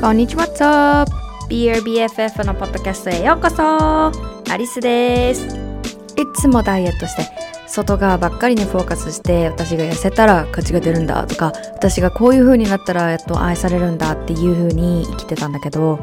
こんにちは、What's up? BRBFF のポッドキャストへようこそアリスですいつもダイエットして外側ばっかりにフォーカスして私が痩せたら価値が出るんだとか私がこういう風になったらやっと愛されるんだっていう風に生きてたんだけど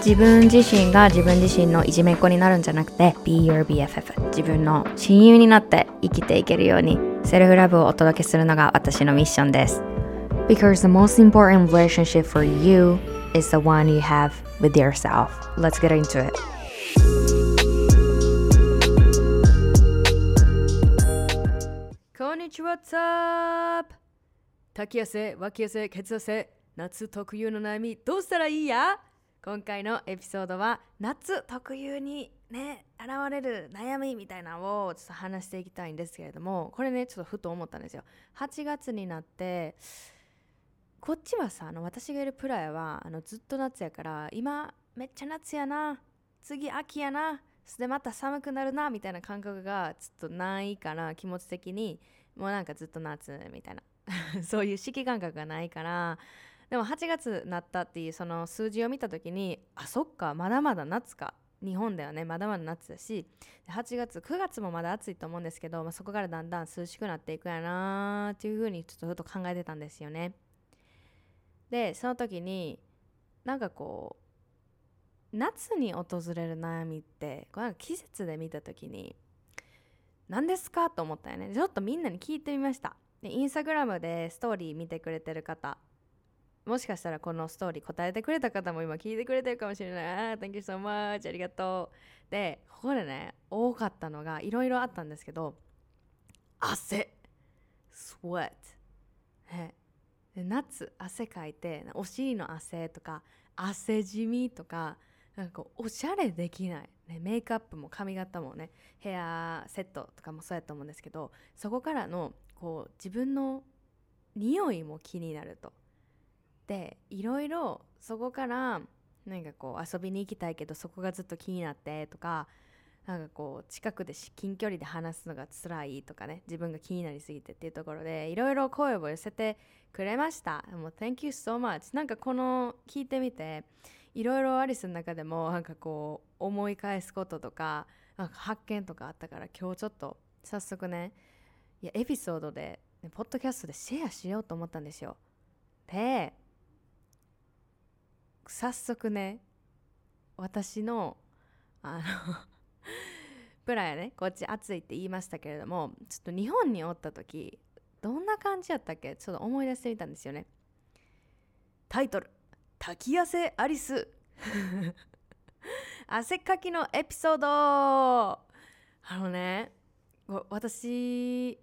自分自身が自分自身のいじめっ子になるんじゃなくて Be your BFF 自分の親友になって生きていけるようにセルフラブをお届けするのが私のミッションです Because the most important relationship for you is the one you have with yourself Let's get into it こんにちは、What's up? 滝汗、脇汗、血汗、夏特有の悩み、どうしたらいいや今回のエピソードは夏特有にね現れる悩みみたいなのをちょっと話していきたいんですけれどもこれねちょっとふと思ったんですよ。8月になってこっちはさあの私がいるプラヤはあのずっと夏やから今めっちゃ夏やな次秋やなでまた寒くなるなみたいな感覚がちょっとないから気持ち的に。もうなんかずっと夏みたいな。そういう四季感覚がないからでも8月になったっていうその数字を見た時にあそっかまだまだ夏か。日本ではねまだまだ夏だし。8月9月もまだ暑いと思うんですけど、まあ、そこからだんだん涼しくなっていくやなーっていうふうにちょっとふと考えてたんですよね。でその時になんかこう夏に訪れる悩みってこれ季節で見た時に何ですかと思ったよね。ちょっとみんなに聞いてみました。でインスタグラムでストーリー見てくれてる方。もしかしたらこのストーリー答えてくれた方も今聞いてくれてるかもしれない。ああ、Thank you so much. ありがとう。で、ここでね、多かったのがいろいろあったんですけど、汗。sweat。ね、夏、汗かいて、お尻の汗とか、汗じみとか、なんかこうおしゃれできない、ね、メイクアップも髪型もねヘアセットとかもそうやと思うんですけどそこからのこう自分の匂いも気になるとでいろいろそこからなんかこう遊びに行きたいけどそこがずっと気になってとかなんかこう近くで近距離で話すのが辛いとかね自分が気になりすぎてっていうところでいろいろ声を寄せてくれました。もう Thank you so much なんかこの聞いてみていろいろアリスの中でもなんかこう思い返すこととかなんか発見とかあったから今日ちょっと早速ねいやエピソードで、ね、ポッドキャストでシェアしようと思ったんですよ。で早速ね私のあの プラやねこっち暑いって言いましたけれどもちょっと日本におった時どんな感じやったっけ？ちょっと思い出してみたんですよね。タイトル「滝汗アリス」汗かきのエピソード。あのね私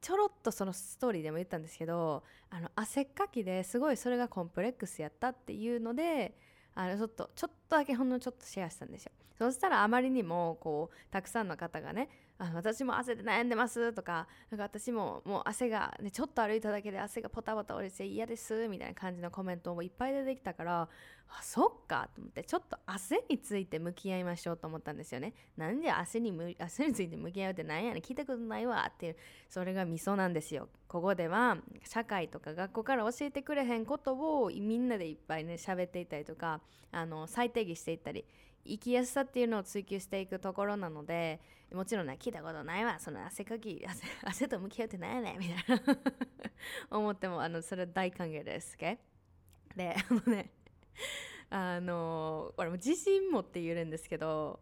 ちょろっとそのストーリーでも言ったんですけどあの汗っかきですごいそれがコンプレックスやったっていうのであのちょっとちょっとだけほんのちょっとシェアしたんですよ。そしたらあまりにもこうたくさんの方がねあ私も汗で悩んでますとかなんか私ももう汗が、ね、ちょっと歩いただけで汗がポタポタ降りて嫌ですみたいな感じのコメントもいっぱい出てきたからあそっかと思ってちょっと汗について向き合いましょうと思ったんですよねなんで汗にむ汗について向き合うって何やねん。聞いたことないわっていうそれがミソなんですよ。ここでは社会とか学校から教えてくれへんことをみんなでいっぱいね喋っていたりとかあの再定義していったり生きやすさっていうのを追求していくところなのでもちろんね聞いたことないわ。その汗かき汗 汗と向き合ってないねみたいな。思ってもあのそれは大歓迎です、OK? であのね あのこれも自信持って言えるんですけど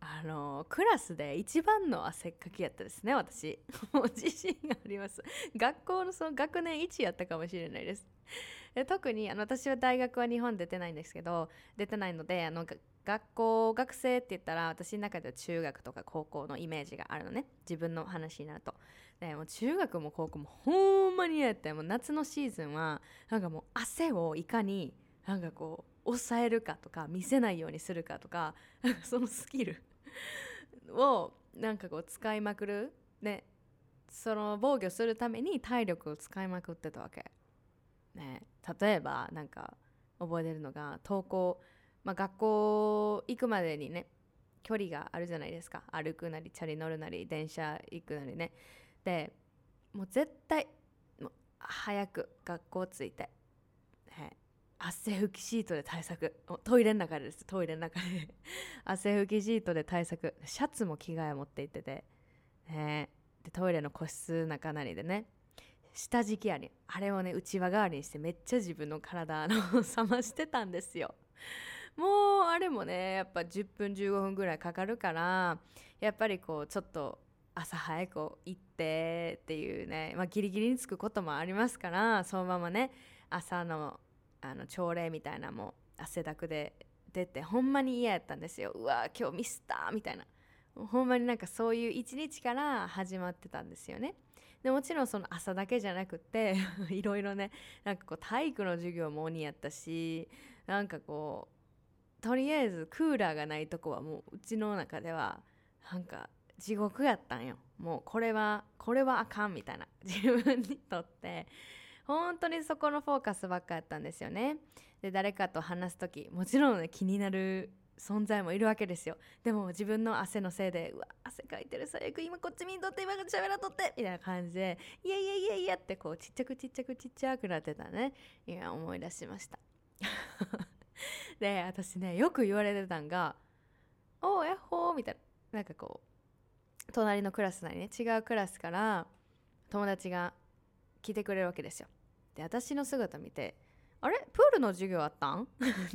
あのクラスで一番の汗かきやったですね私。もう自信があります。学校のその学年1やったかもしれないです。で特にあの私は大学は日本出てないんですけど出てないのであの学校学生って言ったら私の中では中学とか高校のイメージがあるのね。自分の話になると。でも中学も高校もほんまにやって。もう夏のシーズンはなんかもう汗をいかになんかこう抑えるかとか見せないようにするかとか そのスキルをなんかこう使いまくる。ねその防御するために体力を使いまくってたわけ、ね、例えばなんか覚えてるのが登校、まあ、学校行くまでにね距離があるじゃないですか。歩くなりチャリ乗るなり電車行くなりね。でもう絶対もう早く学校着いて、ね、汗拭きシートで対策。トイレの中でです。トイレの中で。汗拭きシートで対策。シャツも着替え持って行ってて、ね、でトイレの個室の中なりでね。下敷きやりあれをね内輪代わりにしてめっちゃ自分の体の 冷ましてたんですよ。もうあれもねやっぱ10分15分ぐらいかかるからやっぱりこうちょっと朝早く行ってっていうね、まあ、ギリギリに着くこともありますからそのままね朝のあの朝礼みたいなも汗だくで出てほんまに嫌やったんですよ。うわ今日ミスったみたいな。ほんまになんかそういう一日から始まってたんですよね。でもちろんその朝だけじゃなくて いろいろねなんかこう体育の授業も鬼やったしなんかこうとりあえずクーラーがないとこはもううちの中ではなんか地獄やったんよ。もうこれはこれはあかんみたいな 自分にとって。本当にそこのフォーカスばっかやったんですよね。で誰かと話す時もちろん、ね、気になる存在もいるわけですよ。でも自分の汗のせいでうわ汗かいてる最悪今こっち見んとって今しゃべらとってみたいな感じでいやいやいやいやってこうちっちゃくちっちゃくちっちゃくなってたね。いや思い出しました。で私ねよく言われてたんが「おおやっほー」みたいななんかこう隣のクラスなりね違うクラスから友達が来てくれるわけですよ。で私の姿見てあれ？プールの授業あったん？っ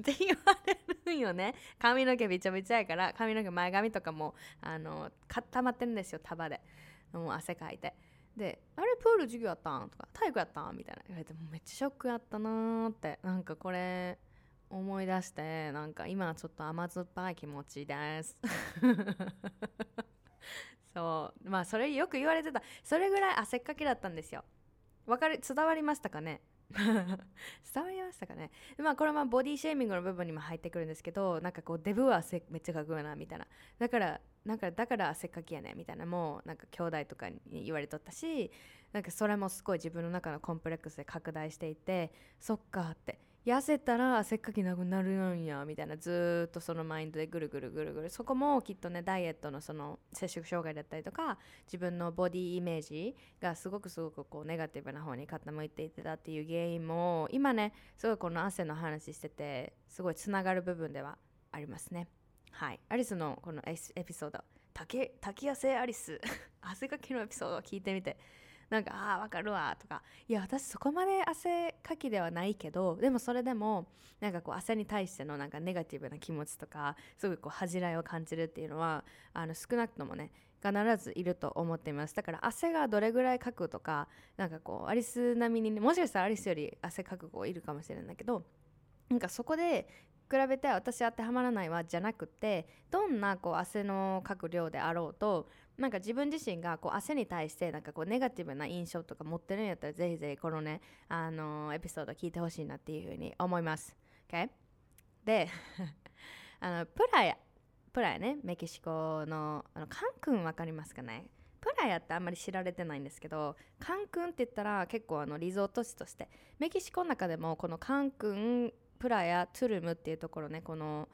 て言われるんよね。髪の毛びちゃびちゃやから髪の毛前髪とかもあの固まってるんですよ束で。もう汗かいて。で「あれ？プール授業あったん?」とか「体育やったん?」みたいな。言われてもめっちゃショックやったなーって。なんかこれ思い出してなんか今ちょっと甘酸っぱい気持ちです。そう。まあそれよく言われてた。それぐらい汗っかきだったんですよ。わかる？伝わりましたかね？伝わりましたかね？まあこれはボディシェーミングの部分にも入ってくるんですけどなんかこうデブは汗めっちゃかくよなみたいな。だからなんかだから汗っかきやねみたいなもうなんか兄弟とかに言われとったしなんかそれもすごい自分の中のコンプレックスで拡大していてそっかって。痩せたら汗っかきなくなるんやみたいなずっとそのマインドでぐるぐるぐるぐるそこもきっとねダイエットのその摂食障害だったりとか自分のボディイメージがすごくすごくこうネガティブな方に傾いていってたっていう原因も今ねすごいこの汗の話しててすごいつながる部分ではありますねはいアリスのこのエピソード滝滝汗アリス汗かきのエピソードを聞いてみてなんかああわかるわとか。いや私そこまで汗かきではないけどでもそれでもなんかこう汗に対してのなんかネガティブな気持ちとかすごいこう恥じらいを感じるっていうのはあの少なくともね必ずいると思っています。だから汗がどれぐらいかくとかなんかこうアリス並みにねもしかしたらアリスより汗かく子いるかもしれないんだけどなんかそこで比べて私当てはまらないわじゃなくてどんなこう汗のかく量であろうとなんか自分自身がこう汗に対してなんかこうネガティブな印象とか持ってるんやったらぜひぜひこのね、あのー、エピソード聞いてほしいなっていうふうに思います。Okay? で あのプラヤプラヤねメキシコのあのカンクン分かりますかね？プラヤってあんまり知られてないんですけどカンクンって言ったら結構あのリゾート地としてメキシコの中でもこのカンクンプラヤトゥルムっていうところねこの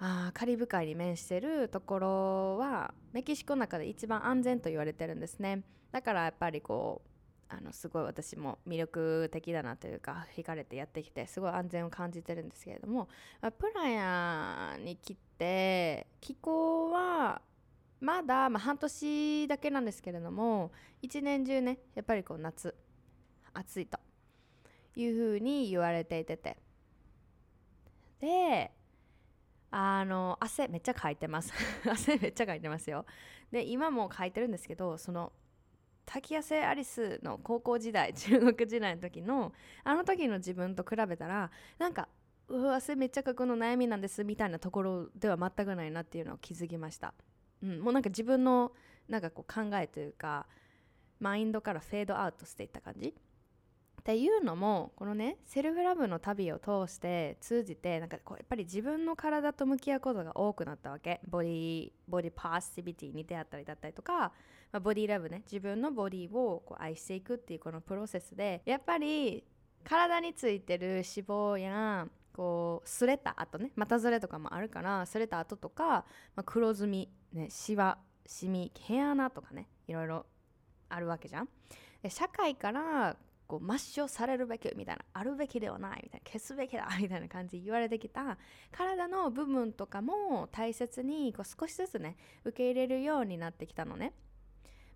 あカリブ海に面してるところはメキシコの中で一番安全と言われてるんですね。だからやっぱりこうあのすごい私も魅力的だなというか惹かれてやってきてすごい安全を感じてるんですけれどもプラヤに来て気候はまだ、まあ、半年だけなんですけれども一年中ねやっぱりこう夏暑いというふうに言われていてて。であの汗めっちゃかいてます。汗めっちゃかいてますよ。で今もかいてるんですけどその滝汗アリスの高校時代 中学時代の時のあの時の自分と比べたらなんかうわ汗めっちゃかくの悩みなんですみたいなところでは全くないなっていうのを気づきました、うん、もうなんか自分のなんかこう考えというかマインドからフェードアウトしていった感じ。っていうのもこのねセルフラブの旅を通して通じてなんかこうやっぱり自分の体と向き合うことが多くなったわけ。ボディボディパーシビティに出会ったりだったりとか、まあ、ボディラブね自分のボディをこう愛していくっていうこのプロセスでやっぱり体についてる脂肪やこう擦れた後ね股ずれとかもあるから擦れた後とか、まあ、黒ずみ、ね、シワシミ毛穴とかねいろいろあるわけじゃん。社会からこう抹消されるべきみたいなあるべきではないみたいな消すべきだみたいな感じ言われてきた体の部分とかも大切にこう少しずつね受け入れるようになってきたのね。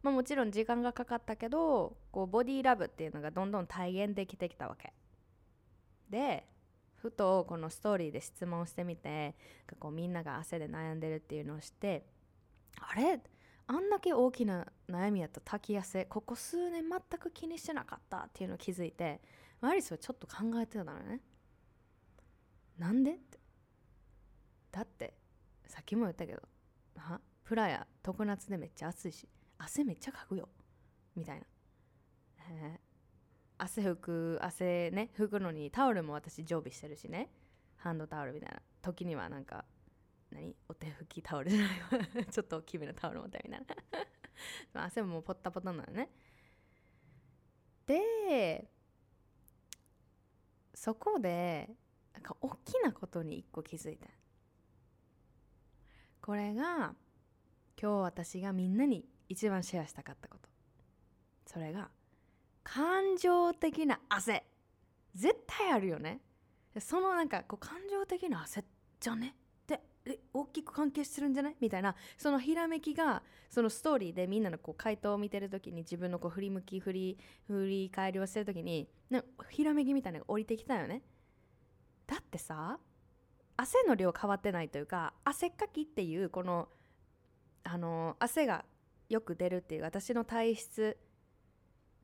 まあ、もちろん時間がかかったけどこうボディーラブっていうのがどんどん体現できてきたわけ。でふとこのストーリーで質問してみてこうみんなが汗で悩んでるっていうのを知ってあれ？あんだけ大きな悩みやった滝汗ここ数年全く気にしてなかったっていうのを気づいてアリスはちょっと考えてたのね。なんでって。だってさっきも言ったけどはプラや常夏でめっちゃ暑いし汗めっちゃかくよ。みたいな、えー、汗拭く汗ね拭くのにタオルも私常備してるしね。ハンドタオルみたいな。時にはなんか何？お手拭きタオルじゃないわ。ちょっと大きめのタオル持ったみたいな 汗ももうポッタポタなのね。でそこでなんか大きなことに一個気づいてこれが今日私がみんなに一番シェアしたかったこと。それが感情的な汗。絶対あるよね。そのなんかこう感情的な汗じゃね？え大きく関係してるんじゃない？みたいな。そのひらめきがそのストーリーでみんなのこう回答を見てる時に自分のこう振り向き振り振り返りをしてる時になひらめきみたいなのが降りてきたよね。だってさ汗の量変わってないというか汗っかきっていうこのあの汗がよく出るっていう私の体質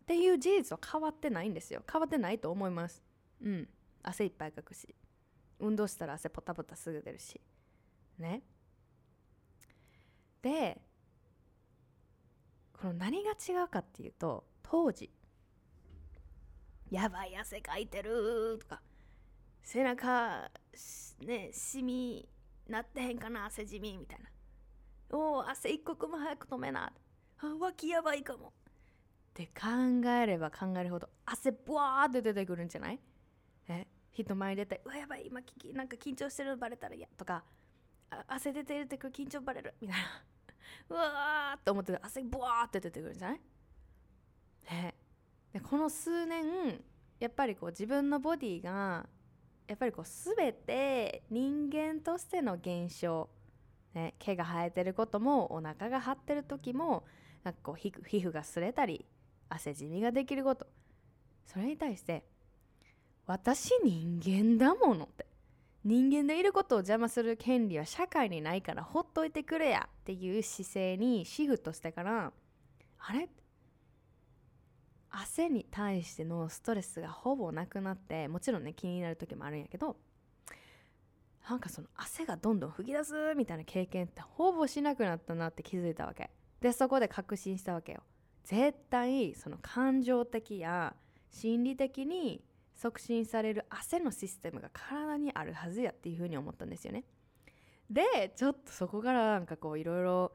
っていう事実は変わってないんですよ。変わってないと思います。うん。汗いっぱいかくし。運動したら汗ポタポタすぐ出るし。ね。でこの何が違うかっていうと当時「やばい汗かいてる」とか「背中ねシミなってへんかな汗じみ」みたいな「おお汗一刻も早く止めな」あ「脇やばいかも」って考えれば考えるほど汗ブワーって出てくるんじゃない？え人前に出て「うわやばい今きなんか緊張してるのバレたら嫌」とか。汗出てるってくる緊張バレるみたいな。うわーって思って汗ブワーって出てくるんじゃない？ねでこの数年やっぱりこう自分のボディがやっぱりこう全て人間としての現象、ね、毛が生えてることもお腹が張ってる時もなんかこう皮膚が擦れたり汗じみができること。それに対して私人間だものって。人間でいることを邪魔する権利は社会にないからほっといてくれやっていう姿勢にシフトしてからあれ？汗に対してのストレスがほぼなくなってもちろんね気になる時もあるんやけどなんかその汗がどんどん吹き出すみたいな経験ってほぼしなくなったなって気づいたわけ。でそこで確信したわけよ。絶対その感情的や心理的に促進される汗のシステムが体にあるはずやっていうふうに思ったんですよね。でちょっとそこからなんかこういろいろ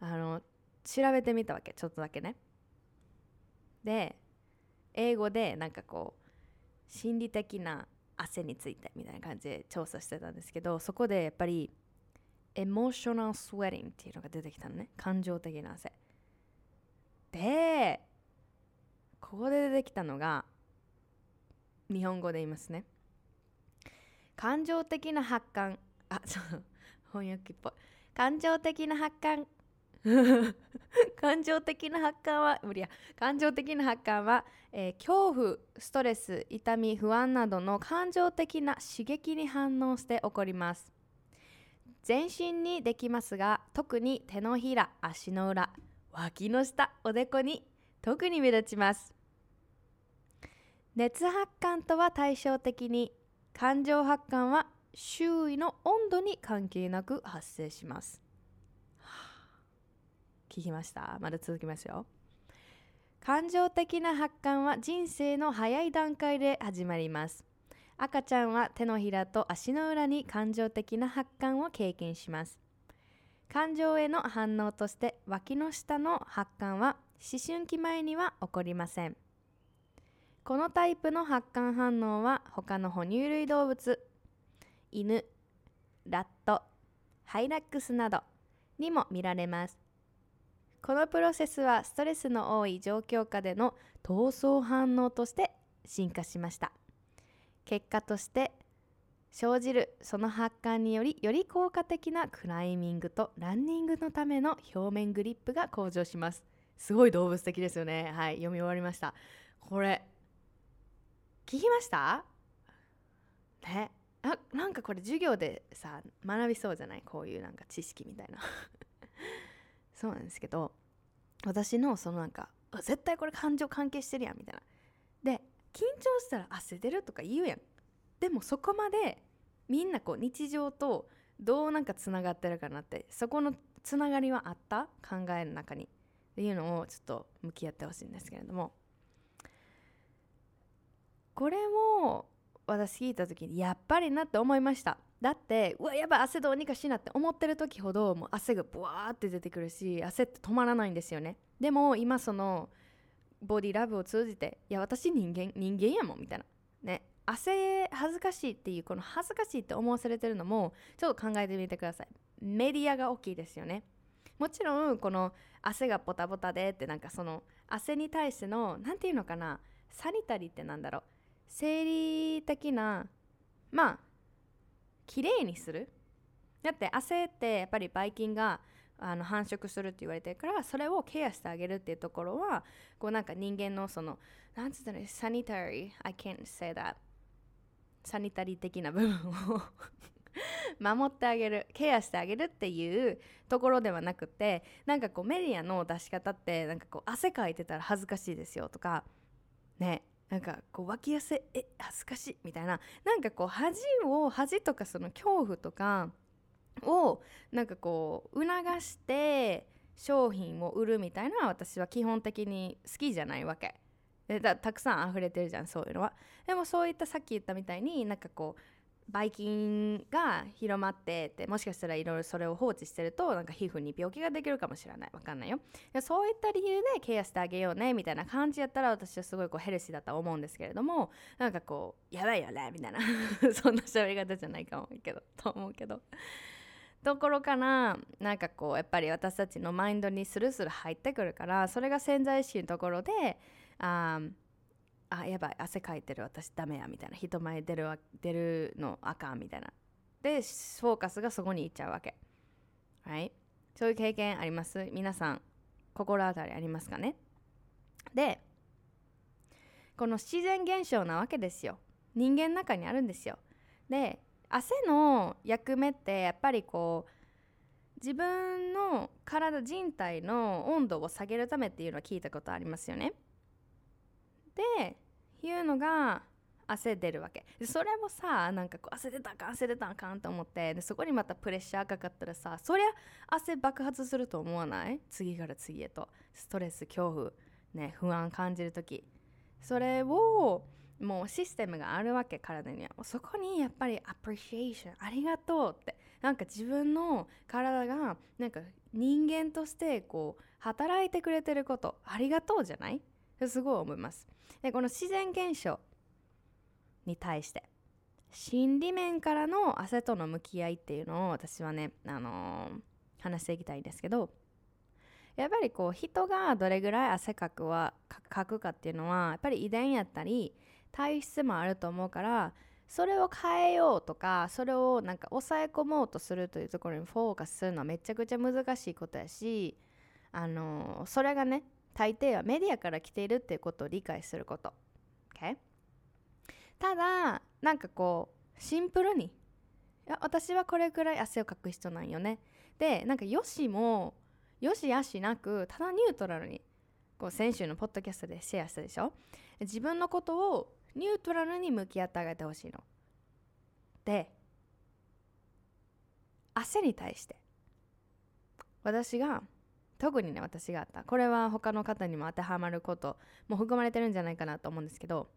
あの調べてみたわけちょっとだけね。で英語でなんかこう心理的な汗についてみたいな感じで調査してたんですけどそこでやっぱりエモーショナルスウェデングっていうのが出てきたのね感情的な汗でここで出てきたのが日本語で言いますね。感情的な発汗。あそう。翻訳っぽい。感情的な発汗。感情的な発汗は無理や。感情的な発汗は、えー、恐怖ストレス痛み不安などの感情的な刺激に反応して起こります。全身にできますが特に手のひら足の裏脇の下おでこに特に目立ちます。熱発汗とは対照的に感情発汗は周囲の温度に関係なく発生します。聞きました？まだ続きますよ。感情的な発汗は人生の早い段階で始まります赤ちゃんは手のひらと足の裏に感情的な発汗を経験します感情への反応として脇の下の発汗は思春期前には起こりませんこのタイプの発汗反応は他の哺乳類動物犬ラットハイラックスなどにも見られます。このプロセスはストレスの多い状況下での闘争反応として進化しました。結果として生じるその発汗によりより効果的なクライミングとランニングのための表面グリップが向上します。すごい動物的ですよね。はい読み終わりました。これ聞きました？ね。あなんかこれ授業でさ学びそうじゃない？こういうなんか知識みたいな。そうなんですけど私のそのなんか絶対これ感情関係してるやんみたいな。で緊張したら汗出るとか言うやん。でもそこまでみんなこう日常とどうなんかつながってるかなってそこのつながりはあった？考えの中に。っていうのをちょっと向き合ってほしいんですけれども。これも私聞いた時にやっぱりなって思いました。だってうわやばい汗どうにかしなって思ってる時ほどもう汗がブワーって出てくるし汗って止まらないんですよね。でも今そのボディラブを通じていや私人間人間やもんみたいな。ね。汗恥ずかしいっていうこの恥ずかしいって思わされてるのもちょっと考えてみてください。メディアが大きいですよね。もちろんこの汗がポタポタでってなんかその汗に対しての何て言うのかなサニタリーってなんだろう。生理的なまあ綺麗にする。だって汗ってやっぱりばい菌があの繁殖するって言われてるからそれをケアしてあげるっていうところはこうなんか人間のそのなんつったらサニタリー I can't say that. サニタリー的な部分を 守ってあげるケアしてあげるっていうところではなくてなんかこうメディアの出し方ってなんかこう汗かいてたら恥ずかしいですよとかね。なんかこう脇汗え恥ずかしいみたいななんかこう恥を恥とかその恐怖とかをなんかこう促して商品を売るみたいなのは私は基本的に好きじゃないわけ。でだたくさん溢れてるじゃんそういうのはでもそういったさっき言ったみたいになんかこうばい菌が広まってってもしかしたらいろいろそれを放置してるとなんか皮膚に病気ができるかもしれない。わかんないよ。そういった理由でケアしてあげようねみたいな感じやったら私はすごいこうヘルシーだと思うんですけれどもなんかこうやばいよねみたいな。そんな喋り方じゃないかもけどと思うけど。ところかななんかこうやっぱり私たちのマインドにスルスル入ってくるからそれが潜在意識のところでああやばい汗かいてる私ダメやみたいな。人前出る出るのあかんみたいな。でフォーカスがそこに行っちゃうわけ、はい、そういう経験あります？皆さん心当たりありますかね？でこの自然現象なわけですよ。人間の中にあるんですよ。で汗の役目ってやっぱりこう自分の体人体の温度を下げるためっていうのは聞いたことありますよね。でいうのが汗出るわけ。それもさなんかこう汗出たか汗出たかんと思ってでそこにまたプレッシャーかかったらさそりゃ汗爆発すると思わない？次から次へと。ストレス恐怖。ね不安感じる時。それをもうシステムがあるわけ体には。そこにやっぱりアプリシエーションありがとうって。なんか自分の体がなんか人間としてこう働いてくれてることありがとうじゃない？すごい思います。でこの自然現象に対して心理面からの汗との向き合いっていうのを私はね、あのー、話していきたいんですけどやっぱりこう人がどれぐらい汗かくはかくかっていうのはやっぱり遺伝やったり体質もあると思うからそれを変えようとかそれをなんか抑え込もうとするというところにフォーカスするのはめちゃくちゃ難しいことやしあの、それがね大抵はメディアから来ているっていうことを理解すること。Okay? ただなんかこうシンプルにいや私はこれくらい汗をかく人なんよね。でなんかよしもよしやしなくただニュートラルにこう先週のポッドキャストでシェアしたでしょ？自分のことをニュートラルに向き合ってあげてほしいの。で汗に対して私が特にね私があった。これは他の方にも当てはまることも含まれてるんじゃないかなと思うんですけど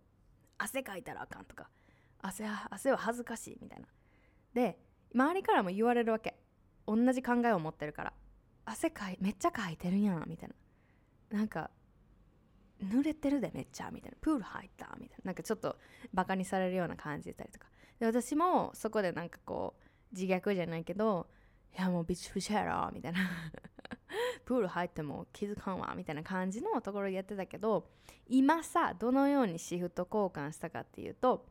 汗かいたらあかんとか汗は汗は恥ずかしいみたいな。で周りからも言われるわけ。同じ考えを持ってるから。汗かいめっちゃかいてるやんみたいな。なんか濡れてるでめっちゃみたいな。プール入ったみたいな。なんかちょっとバカにされるような感じでたりとか。で私もそこでなんかこう自虐じゃないけどいやもうビチフィッシャーやろみたいな。プール入っても気づかんわみたいな感じのところでやってたけど今さどのようにシフト交換したかっていうと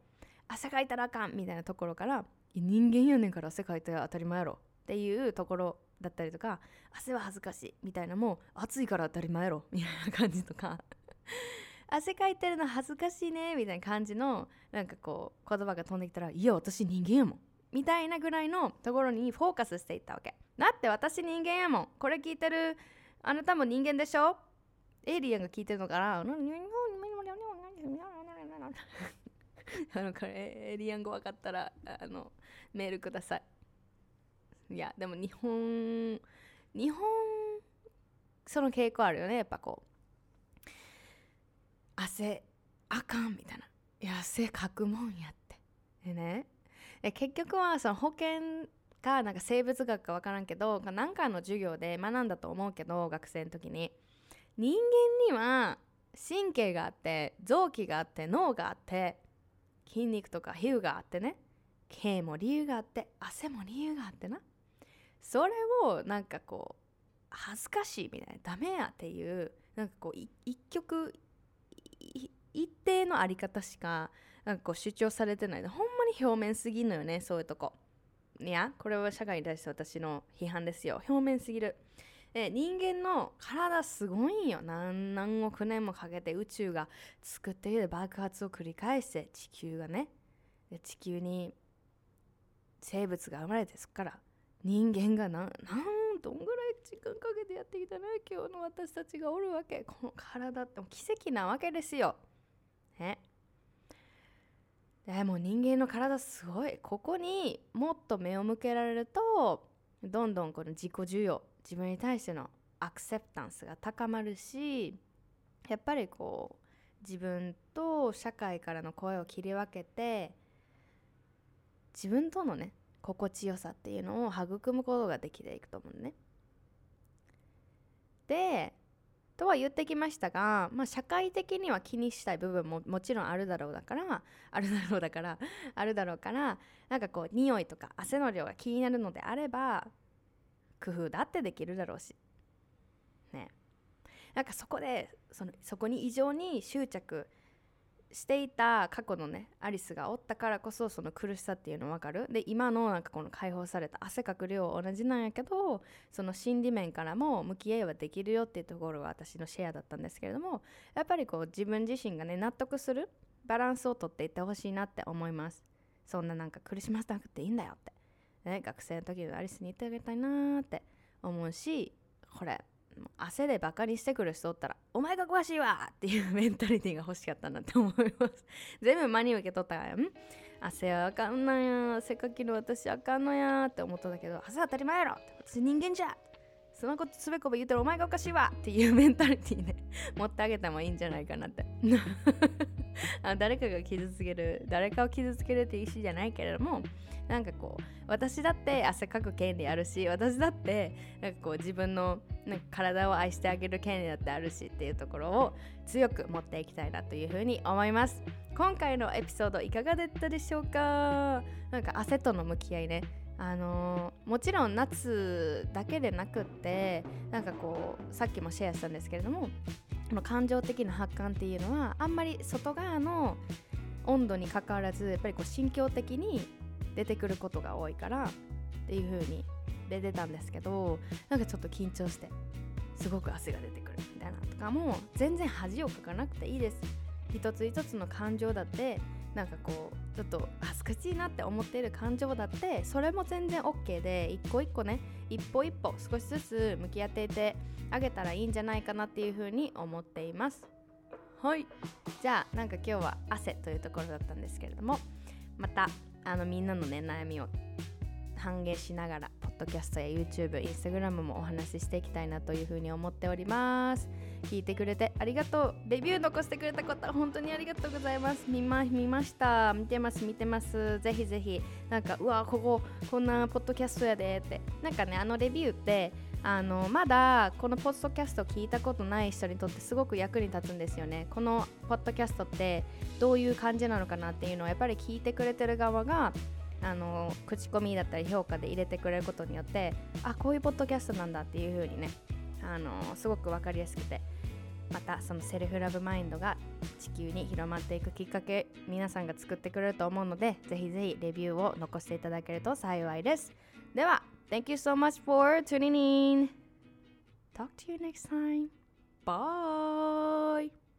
汗かいたらあかんみたいなところから人間やねんから汗かいたら当たり前やろっていうところだったりとか汗は恥ずかしいみたいなもう暑いから当たり前やろみたいな感じとか。汗かいてるの恥ずかしいねみたいな感じのなんかこう言葉が飛んできたらいや私人間やもん。みたいなぐらいのところにフォーカスしていったわけ。だって私人間やもん。これ聞いてるあなたも人間でしょ？エイリアンが聞いてるのかな？あのこれエイリアン語分かったらあのメールください。いやでも日本日本その傾向あるよねやっぱこう。汗あかんみたいな。いや汗かくもんやって。でね結局はその保険かなんか生物学か分からんけど何かの授業で学んだと思うけど学生の時に。人間には神経があって臓器があって脳があって筋肉とか皮膚があってね。毛も理由があって汗も理由があってな。それをなんかこう恥ずかしいみたいなダメやっていうなんかこう一曲一定のあり方しかなんかこう主張されてない。ほんに表面すぎんのよねそういうとこ。いやこれは社会に対して私の批判ですよ。表面すぎる。え人間の体すごいんよ。何何億年もかけて宇宙が作っている爆発を繰り返して地球がね。地球に生物が生まれてそっから。人間が何どんぐらい時間かけてやってきたの？今日の私たちがおるわけ。この体って奇跡なわけですよ。ね。でも人間の体すごいここにもっと目を向けられるとどんどんこの自己需要自分に対してのアクセプタンスが高まるしやっぱりこう自分と社会からの声を切り分けて自分とのね心地よさっていうのを育むことができていくと思うね。でとは言ってきましたが、まあ、社会的には気にしたい部分ももちろんあるだろうだからあるだろうだからあるだろうからなんかこう匂いとか汗の量が気になるのであれば工夫だってできるだろうし。ね。なんかそこでそのそこに異常に執着していた過去のねアリスがおったからこそその苦しさっていうの分かる？で今のなんかこの解放された汗かく量同じなんやけどその心理面からも向き合いはできるよっていうところが私のシェアだったんですけれどもやっぱりこう自分自身がね納得するバランスをとっていってほしいなって思います。そんななんか苦しませなくていいんだよって、ね、学生の時のアリスに言ってあげたいなって思うしこれ汗でバカにしてくる人おったら「お前が詳しいわ!」っていうメンタリティが欲しかったなって思います。全部真に受け取ったからん？汗はあかんのや。せっかきの私あかんのやって思ったんだけど汗当たり前やろって。私人間じゃ。そのことすべこべ言うたらお前がおかしいわっていうメンタリティね。持ってあげてもいいんじゃないかなって。あ誰かが傷つける誰かを傷つけるっていう意思じゃないけれどもなんかこう私だって汗かく権利あるし私だってなんかこう自分のなんか体を愛してあげる権利だってあるしっていうところを強く持っていきたいなというふうに思います。今回のエピソードいかがだったでしょうか？なんか汗との向き合いね。あのー、もちろん夏だけでなくってなんかこうさっきもシェアしたんですけれどもこの感情的な発汗っていうのはあんまり外側の温度にかかわらずやっぱりこう心境的に出てくることが多いからっていう風に出てたんですけどなんかちょっと緊張してすごく汗が出てくる。みたいな。とかも全然恥をかかなくていいです。一つ一つの感情だってなんかこうちょっと恥ずかしいなって思っている感情だってそれも全然 OK で一個一個ね一歩一歩少しずつ向き合っていてあげたらいいんじゃないかなっていうふうに思っています。はい。じゃあなんか今日は汗というところだったんですけれどもまたあのみんなのね悩みを反映しながらポッドキャストや YouTube、Instagram もお話ししていきたいなというふうに思っております。聞いてくれてありがとう。レビュー残してくれた方本当にありがとうございます。見ま見ました。見てます見てます。ぜひぜひなんかうわこここんなポッドキャストやで。ってなんかねあのレビューってあのまだこのポッドキャスト聞いたことない人にとってすごく役に立つんですよね。このポッドキャストってどういう感じなのかなっていうのをやっぱり聞いてくれてる側があの口コミだったり評価で入れてくれることによってあこういうポッドキャストなんだっていう風にねあのすごく分かりやすくてまたその self love mind が地球に広まっていくきっかけ皆さんが作ってくれると思うのでぜひぜひレビューを残していただけると幸いです。では Thank you so much for tuning in. Talk to you next time. Bye.